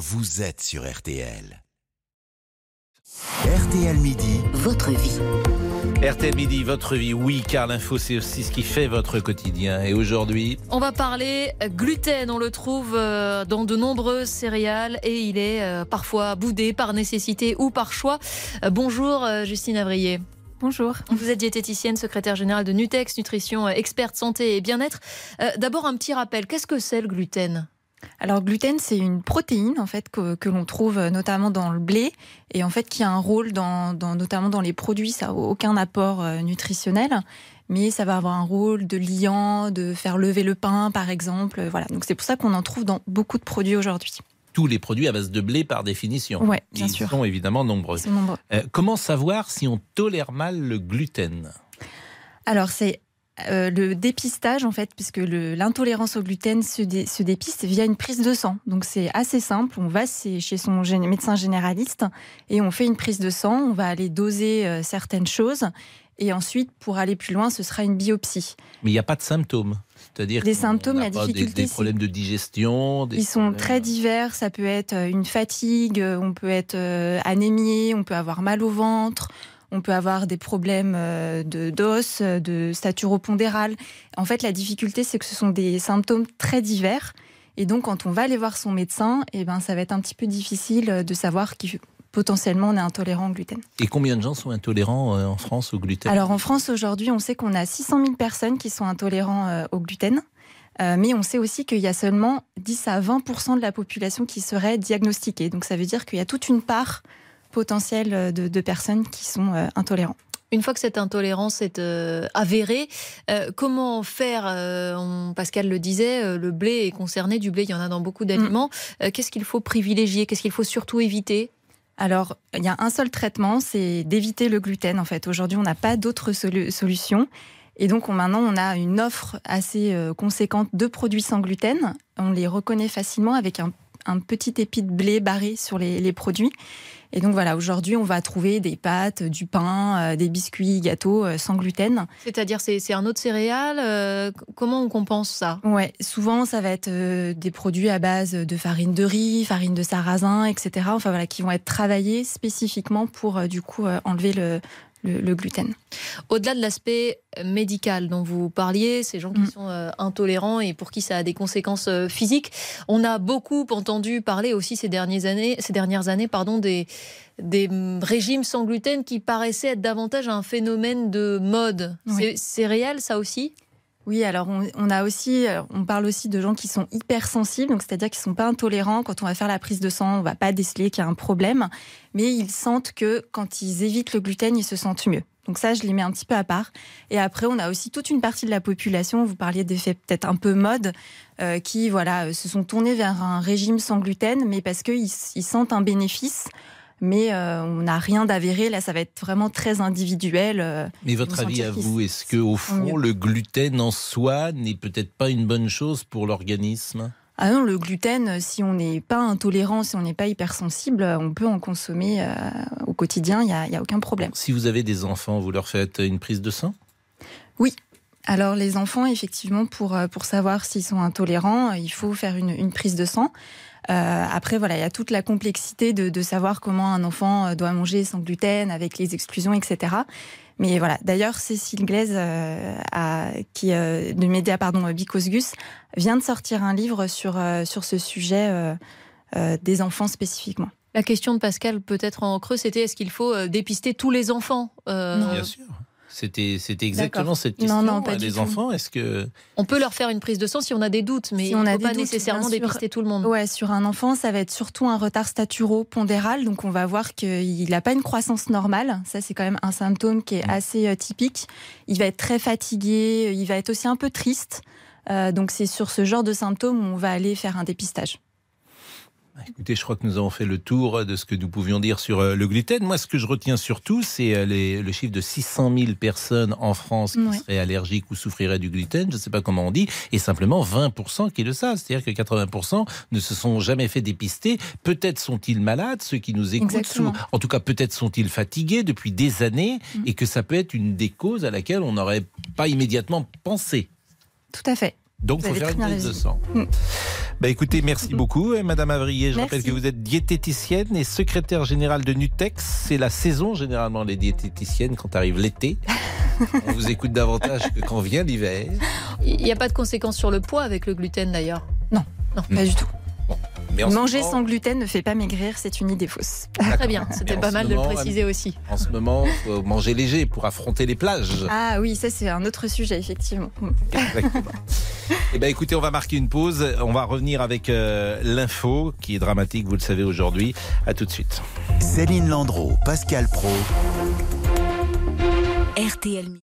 vous êtes sur RTL. RTL Midi, Votre vie. RTL Midi, votre vie, oui, car l'info, c'est aussi ce qui fait votre quotidien. Et aujourd'hui, On va parler gluten. On le trouve euh, dans de nombreuses céréales et il est euh, parfois boudé par nécessité ou par choix. Euh, Bonjour Justine Avrier. Bonjour. Vous êtes diététicienne, secrétaire générale de Nutex Nutrition, experte santé et bien-être. D'abord un petit rappel, qu'est-ce que c'est le gluten? Alors gluten, c'est une protéine en fait que, que l'on trouve notamment dans le blé et en fait qui a un rôle dans, dans- notamment dans les produits. Ça n'a aucun apport euh, nutritionnel, mais ça va avoir un rôle de liant, de faire lever le pain par exemple. Voilà. Donc c'est pour ça qu'on en trouve dans beaucoup de produits aujourd'hui. tous les produits à base de blé par définition. Ouais, bien Ils sûr. sont évidemment nombreux. Euh, comment savoir si on tolère mal le gluten? Alors c'est euh, le dépistage en fait, puisque l'intolérance au gluten se, dé- se dépiste via une prise de sang. Donc c'est assez simple. On va chez son médecin généraliste et on fait une prise de sang. On va aller doser euh, certaines choses et ensuite pour aller plus loin, ce sera une biopsie. Mais il n'y a pas de symptômes. C'est-à-dire Des symptômes, la des- difficulté, des, c'est- problèmes de digestion. des Ils sont problèmes- très divers. Ça peut être euh, une fatigue, on peut être anémié, on peut avoir mal au ventre, on peut avoir des problèmes euh, de d'os, euh, de stature pondérale. En fait, la difficulté, c'est que ce sont des symptômes très divers. Et donc, quand on va aller voir son médecin, eh ben, ça va être un petit peu difficile euh, de savoir qui potentiellement on est intolérant au gluten. Et combien de gens sont intolérants en France au gluten? Alors en France aujourd'hui, on sait qu'on a 600 000 personnes qui sont intolérants au gluten. Euh, mais on sait aussi qu'il y a seulement 10 à 20% de la population qui serait diagnostiquée. Donc ça veut dire qu'il y a toute une part potentielle euh, de, de personnes qui sont euh, intolérants. Une fois que cette intolérance est euh, avérée, euh, comment faire euh, on- Pascal le disait, le blé est concerné. Du blé, il y en a dans beaucoup d'aliments. Euh, Qu'est-ce qu'il faut privilégier? Qu'est-ce qu'il faut surtout éviter? Alors, il y a un seul traitement, c'est d'éviter le gluten. En fait, aujourd'hui, on n'a pas d'autre solu- solution. Et donc, on- maintenant, on a une offre assez conséquente de produits sans gluten. On les reconnaît facilement avec un, un petit épi de blé barré sur les, les produits. Et donc, voilà, aujourd'hui, on va trouver des pâtes, du pain, euh, des biscuits, gâteaux euh, sans gluten. C'est-à-dire, c'est un autre céréale euh, Comment on compense ça? Ouais, souvent, ça va être des produits à base de farine de riz, farine de sarrasin, etc. Enfin, voilà, qui vont être travaillés spécifiquement pour, du coup, enlever le, le- le gluten. Au-delà de l'aspect médical dont vous parliez, ces gens qui Mm. sont euh, intolérants et pour qui ça a des conséquences euh, physiques, on a beaucoup entendu parler aussi ces dernières années, ces dernières années pardon, des, des régimes sans gluten qui paraissaient être davantage un phénomène de mode. Oui. C'est réel ça aussi? Oui, alors on, a aussi, alors, on parle aussi de gens qui sont hypersensibles, donc c'est-à-dire qu'ils sont pas intolérants. Quand on va faire la prise de sang, on va pas déceler qu'il y a un problème, mais ils sentent que quand ils évitent le gluten, ils se sentent mieux. Donc ça, je les mets un petit peu à part. Et après, on a aussi toute une partie de la population, vous parliez d'effets peut-être un peu mode, euh, qui voilà euh, se sont tournés vers un régime sans gluten, mais parce qu'ils ils sentent un bénéfice. Mais euh, on n'a rien d'avéré. Là, ça va être vraiment très individuel. euh, Mais votre avis à vous, est-ce que au fond, mieux. le gluten en soi n'est peut-être pas une bonne chose pour l'organisme? Ah non, le gluten, euh, si on n'est pas intolérant, si on n'est pas hypersensible, on peut en consommer euh, au quotidien, il n'y a, il y a aucun problème. Si vous avez des enfants, vous leur faites une prise de sang? Alors les enfants, effectivement, pour, euh, pour savoir s'ils sont intolérants, euh, il faut faire une, une prise de sang. Euh, après, voilà, il y a toute la complexité de, de savoir comment un enfant doit manger sans gluten, avec les exclusions, etc. Mais voilà, d'ailleurs, Cécile Glaise, euh, a- qui, euh, de Média pardon, Because Gus, vient de sortir un livre sur, euh, sur ce sujet euh, euh, des enfants spécifiquement. La question de Pascal, peut-être en creux, c'était est-ce qu'il faut dépister tous les enfants Euh, Non. Bien sûr. C'était, c'était exactement cette Non, question. non, pas hein, du les tout. enfants, est-ce que On peut leur faire une prise de sang si on a des doutes, mais Si on ne a faut des pas doutes, nécessairement sûr. dépister tout le monde. Ouais, sur un enfant, ça va être surtout un retard staturo-pondéral. Donc, on va voir qu'il n'a pas une croissance normale. Ça, c'est quand même un symptôme qui est Mm. assez euh, typique. Il va être très fatigué. Il va être aussi un peu triste. Euh, donc, c'est sur ce genre de symptômes où on va aller faire un dépistage. Écoutez, je crois que nous avons fait le tour de ce que nous pouvions dire sur euh, le gluten. Moi, ce que je retiens surtout, c'est euh, le chiffre de 600 000 personnes en France qui Ouais. seraient allergiques ou souffriraient du gluten. Je ne sais pas comment on dit. Et simplement 20% qui le savent. C'est-à-dire que 80% ne se sont jamais fait dépister. Peut-être sont-ils malades, ceux qui nous écoutent. Sous- en tout cas, peut-être sont-ils fatigués depuis des années Mhm. et que ça peut être une des causes à laquelle on n'aurait pas immédiatement pensé. Tout à fait. Donc, il faut faire une prise de sang. Mm. Bah écoutez, merci beaucoup, euh, Madame Avrier. Je Merci. rappelle que vous êtes diététicienne et secrétaire générale de Nutex. C'est la saison généralement les diététiciennes quand arrive l'été. On vous écoute davantage que quand vient l'hiver. Il n'y a pas de conséquences sur le poids avec le gluten d'ailleurs? Pas du tout. Mais Manger moment- sans gluten ne fait pas maigrir, c'est une idée fausse. Très bien, c'était pas mal de le moment, préciser aussi. En ce moment, faut manger léger pour affronter les plages. Ah oui, ça c'est un autre sujet, effectivement. Exactement. Eh ben, écoutez, on va marquer une pause. On va revenir avec euh, l'info qui est dramatique, vous le savez aujourd'hui. À tout de suite. Céline Landreau, Pascal Pro. RTL.